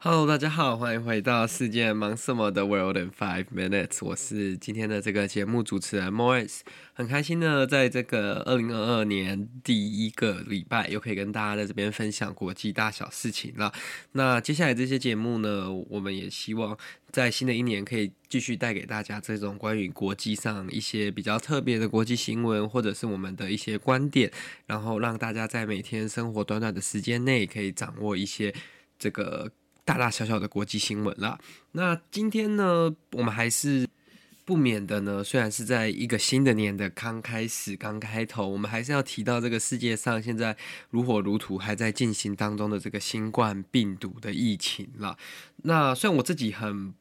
Hello，大家好，欢迎回到世界忙什么的 World in Five Minutes。我是今天的这个节目主持人 Morris，很开心呢，在这个二零二二年第一个礼拜，又可以跟大家在这边分享国际大小事情了。那接下来这些节目呢，我们也希望在新的一年可以继续带给大家这种关于国际上一些比较特别的国际新闻，或者是我们的一些观点，然后让大家在每天生活短短的时间内，可以掌握一些这个。大大小小的国际新闻啦。那今天呢，我们还是不免的呢，虽然是在一个新的年的刚开始、刚开头，我们还是要提到这个世界上现在如火如荼还在进行当中的这个新冠病毒的疫情了。那虽然我自己很。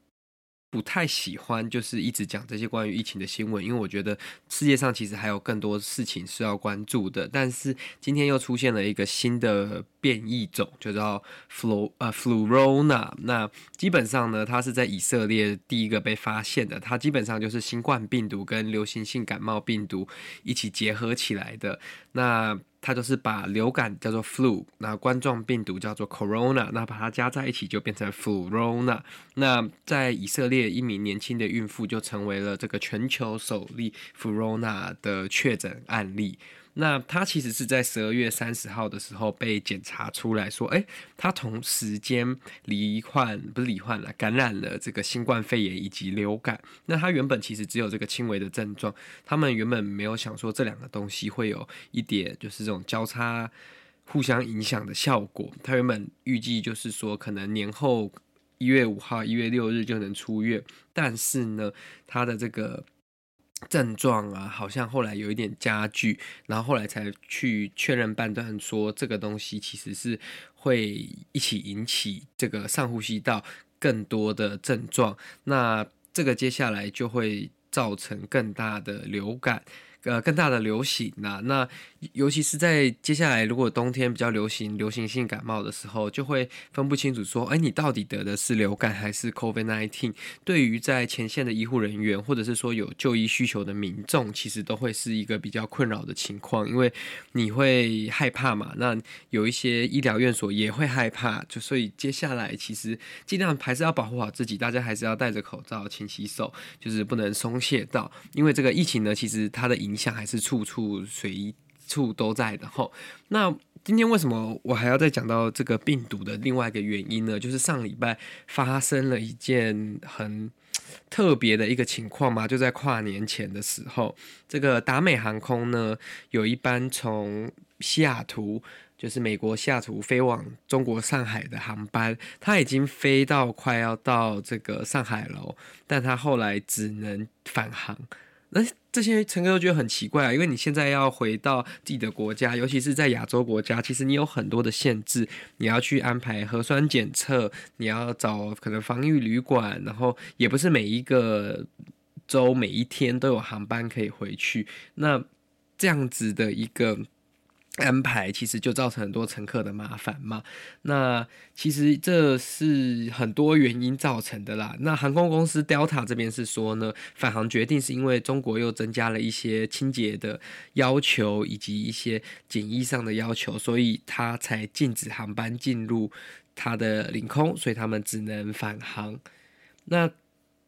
不太喜欢就是一直讲这些关于疫情的新闻，因为我觉得世界上其实还有更多事情是要关注的。但是今天又出现了一个新的变异种，就叫 flu 呃 flurona。那基本上呢，它是在以色列第一个被发现的。它基本上就是新冠病毒跟流行性感冒病毒一起结合起来的。那它就是把流感叫做 flu，那冠状病毒叫做 corona，那把它加在一起就变成 flurona。那在以色列，一名年轻的孕妇就成为了这个全球首例 flurona 的确诊案例。那他其实是在十二月三十号的时候被检查出来说，哎，他同时间罹患不是罹患了，感染了这个新冠肺炎以及流感。那他原本其实只有这个轻微的症状，他们原本没有想说这两个东西会有一点就是这种交叉互相影响的效果。他原本预计就是说可能年后一月五号、一月六日就能出院，但是呢，他的这个。症状啊，好像后来有一点加剧，然后后来才去确认判断说这个东西其实是会一起引起这个上呼吸道更多的症状，那这个接下来就会造成更大的流感。呃，更大的流行啊，那尤其是在接下来，如果冬天比较流行流行性感冒的时候，就会分不清楚说，哎，你到底得的是流感还是 COVID-19？对于在前线的医护人员，或者是说有就医需求的民众，其实都会是一个比较困扰的情况，因为你会害怕嘛。那有一些医疗院所也会害怕，就所以接下来其实尽量还是要保护好自己，大家还是要戴着口罩、勤洗手，就是不能松懈到，因为这个疫情呢，其实它的影响还是处处随处都在的吼。那今天为什么我还要再讲到这个病毒的另外一个原因呢？就是上礼拜发生了一件很特别的一个情况嘛，就在跨年前的时候，这个达美航空呢，有一班从西雅图，就是美国西雅图飞往中国上海的航班，它已经飞到快要到这个上海了，但它后来只能返航。那这些乘客都觉得很奇怪啊，因为你现在要回到自己的国家，尤其是在亚洲国家，其实你有很多的限制，你要去安排核酸检测，你要找可能防疫旅馆，然后也不是每一个周每一天都有航班可以回去，那这样子的一个。安排其实就造成很多乘客的麻烦嘛。那其实这是很多原因造成的啦。那航空公司 Delta 这边是说呢，返航决定是因为中国又增加了一些清洁的要求以及一些检疫上的要求，所以他才禁止航班进入他的领空，所以他们只能返航。那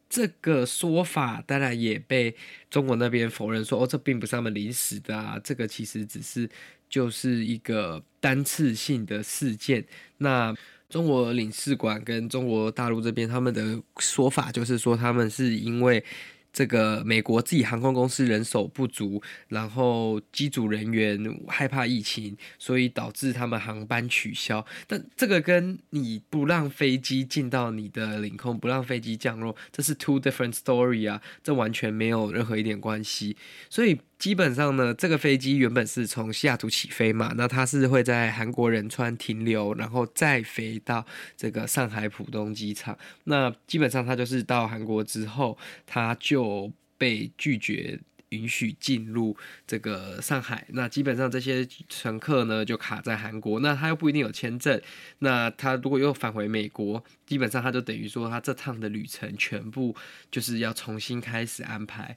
这个说法当然也被中国那边否认说，哦，这并不是他们临时的啊，这个其实只是。就是一个单次性的事件。那中国领事馆跟中国大陆这边他们的说法就是说，他们是因为这个美国自己航空公司人手不足，然后机组人员害怕疫情，所以导致他们航班取消。但这个跟你不让飞机进到你的领空，不让飞机降落，这是 two different story 啊，这完全没有任何一点关系。所以。基本上呢，这个飞机原本是从西雅图起飞嘛，那它是会在韩国仁川停留，然后再飞到这个上海浦东机场。那基本上它就是到韩国之后，它就被拒绝。允许进入这个上海，那基本上这些乘客呢就卡在韩国，那他又不一定有签证，那他如果又返回美国，基本上他就等于说他这趟的旅程全部就是要重新开始安排。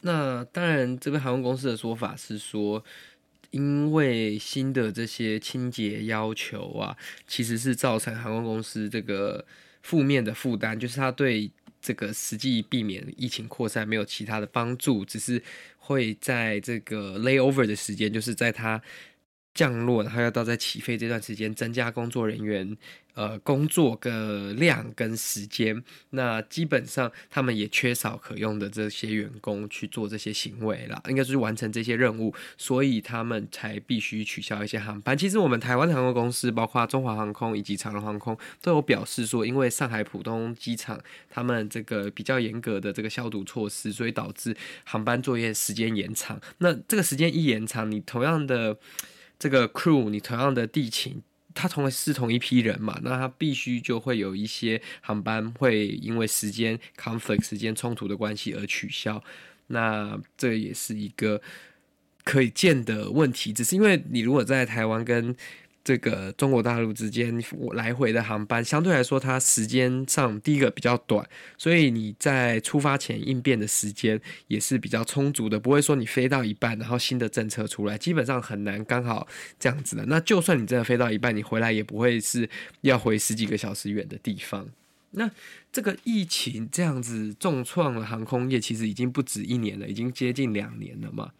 那当然，这边航空公司的说法是说，因为新的这些清洁要求啊，其实是造成航空公司这个负面的负担，就是他对。这个实际避免疫情扩散没有其他的帮助，只是会在这个 layover 的时间，就是在它降落，然后要到在起飞这段时间，增加工作人员。呃，工作的量跟时间，那基本上他们也缺少可用的这些员工去做这些行为了，应该就是完成这些任务，所以他们才必须取消一些航班。其实我们台湾的航空公司，包括中华航空以及长荣航空，都有表示说，因为上海浦东机场他们这个比较严格的这个消毒措施，所以导致航班作业时间延长。那这个时间一延长，你同样的这个 crew，你同样的地勤。他同是同一批人嘛，那他必须就会有一些航班会因为时间 conflict 时间冲突的关系而取消，那这也是一个可以见的问题。只是因为你如果在台湾跟这个中国大陆之间来回的航班，相对来说，它时间上第一个比较短，所以你在出发前应变的时间也是比较充足的，不会说你飞到一半，然后新的政策出来，基本上很难刚好这样子的。那就算你真的飞到一半，你回来也不会是要回十几个小时远的地方。那这个疫情这样子重创了航空业，其实已经不止一年了，已经接近两年了嘛。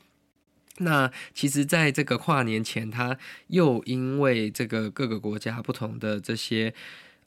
那其实，在这个跨年前，他又因为这个各个国家不同的这些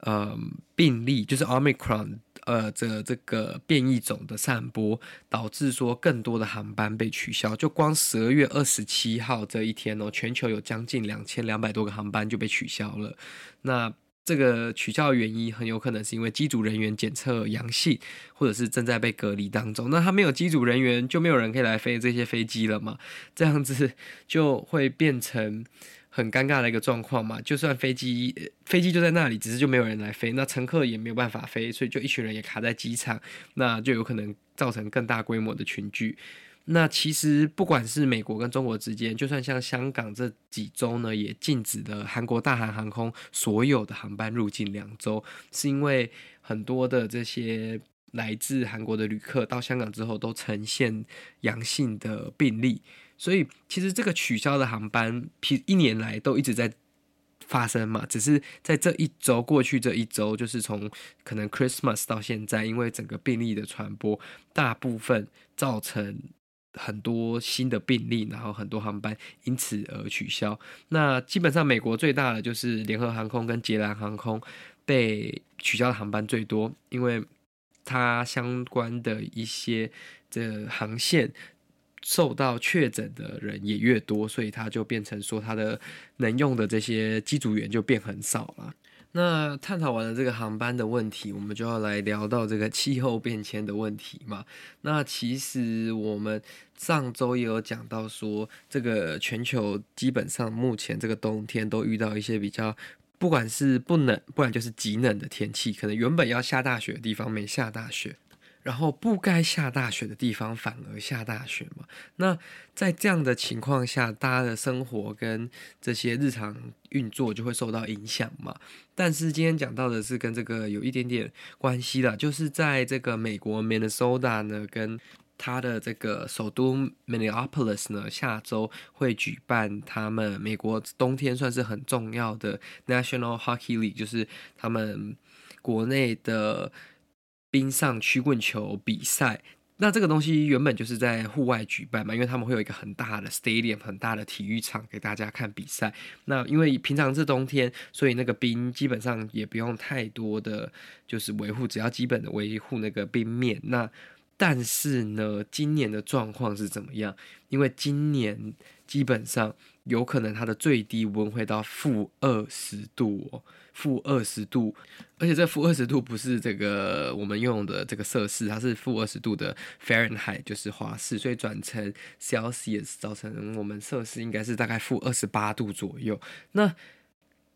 呃病例，就是 Omicron 呃的这个变异种的散播，导致说更多的航班被取消。就光十二月二十七号这一天哦，全球有将近两千两百多个航班就被取消了。那这个取消的原因很有可能是因为机组人员检测阳性，或者是正在被隔离当中。那他没有机组人员，就没有人可以来飞这些飞机了嘛？这样子就会变成很尴尬的一个状况嘛。就算飞机飞机就在那里，只是就没有人来飞，那乘客也没有办法飞，所以就一群人也卡在机场，那就有可能造成更大规模的群聚。那其实不管是美国跟中国之间，就算像香港这几周呢，也禁止了韩国大韩航空所有的航班入境两周，是因为很多的这些来自韩国的旅客到香港之后都呈现阳性的病例，所以其实这个取消的航班，一年来都一直在发生嘛，只是在这一周过去这一周，就是从可能 Christmas 到现在，因为整个病例的传播，大部分造成。很多新的病例，然后很多航班因此而取消。那基本上，美国最大的就是联合航空跟捷蓝航空被取消的航班最多，因为它相关的一些这航线受到确诊的人也越多，所以它就变成说它的能用的这些机组员就变很少了。那探讨完了这个航班的问题，我们就要来聊到这个气候变迁的问题嘛。那其实我们上周也有讲到说，这个全球基本上目前这个冬天都遇到一些比较，不管是不冷，不然就是极冷的天气，可能原本要下大雪的地方没下大雪。然后不该下大雪的地方反而下大雪嘛？那在这样的情况下，大家的生活跟这些日常运作就会受到影响嘛？但是今天讲到的是跟这个有一点点关系的，就是在这个美国 Minnesota 呢，跟它的这个首都 Minneapolis 呢，下周会举办他们美国冬天算是很重要的 National Hockey League，就是他们国内的。冰上曲棍球比赛，那这个东西原本就是在户外举办嘛，因为他们会有一个很大的 stadium，很大的体育场给大家看比赛。那因为平常是冬天，所以那个冰基本上也不用太多的就是维护，只要基本的维护那个冰面。那但是呢，今年的状况是怎么样？因为今年基本上有可能它的最低温会到负二十度哦，负二十度，而且这负二十度不是这个我们用的这个摄氏，它是负二十度的 Fahrenheit，就是华氏，所以转成 Celsius 造成我们摄氏应该是大概负二十八度左右。那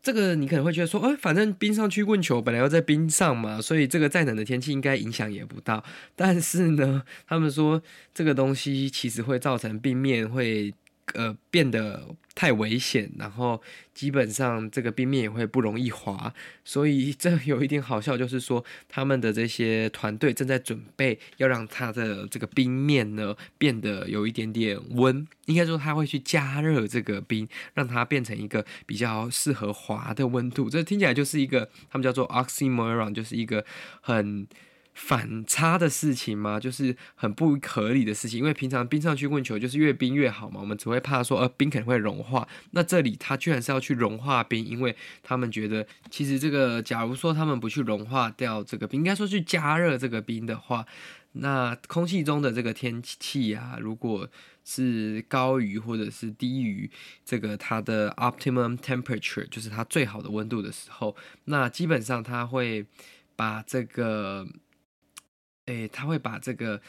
这个你可能会觉得说，哎，反正冰上曲棍球本来要在冰上嘛，所以这个再冷的天气应该影响也不大。但是呢，他们说这个东西其实会造成冰面会。呃，变得太危险，然后基本上这个冰面也会不容易滑，所以这 有一点好笑，就是说他们的这些团队正在准备要让它的这个冰面呢变得有一点点温，应该说他会去加热这个冰，让它变成一个比较适合滑的温度。这听起来就是一个他们叫做 oxymoron，就是一个很。反差的事情吗？就是很不合理的事情，因为平常冰上去棍球就是越冰越好嘛，我们只会怕说呃冰可能会融化，那这里它居然是要去融化冰，因为他们觉得其实这个假如说他们不去融化掉这个冰，应该说去加热这个冰的话，那空气中的这个天气啊，如果是高于或者是低于这个它的 optimum temperature，就是它最好的温度的时候，那基本上它会把这个。诶，它会把这个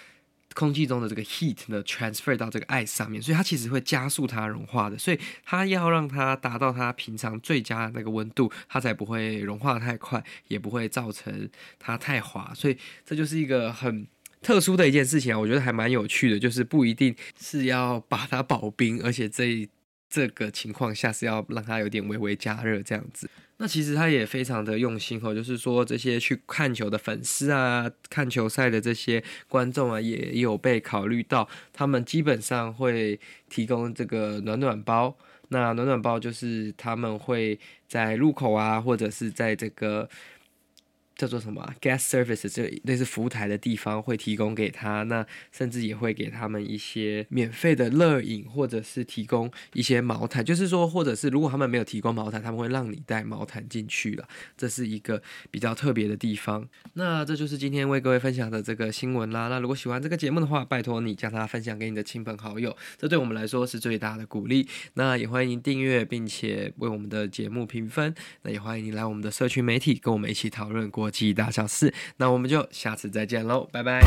空气中的这个 heat 呢 transfer 到这个 ice 上面，所以它其实会加速它融化的。所以它要让它达到它平常最佳那个温度，它才不会融化太快，也不会造成它太滑。所以这就是一个很特殊的一件事情啊，我觉得还蛮有趣的，就是不一定是要把它保冰，而且这这个情况下是要让它有点微微加热这样子。那其实他也非常的用心哦，就是说这些去看球的粉丝啊，看球赛的这些观众啊，也有被考虑到，他们基本上会提供这个暖暖包。那暖暖包就是他们会在入口啊，或者是在这个。叫做什么 guest services，这类似服务台的地方会提供给他，那甚至也会给他们一些免费的热饮，或者是提供一些毛毯。就是说，或者是如果他们没有提供毛毯，他们会让你带毛毯进去了。这是一个比较特别的地方。那这就是今天为各位分享的这个新闻啦。那如果喜欢这个节目的话，拜托你将它分享给你的亲朋好友，这对我们来说是最大的鼓励。那也欢迎订阅，并且为我们的节目评分。那也欢迎你来我们的社群媒体跟我们一起讨论过国际大小事，那我们就下次再见喽，拜拜。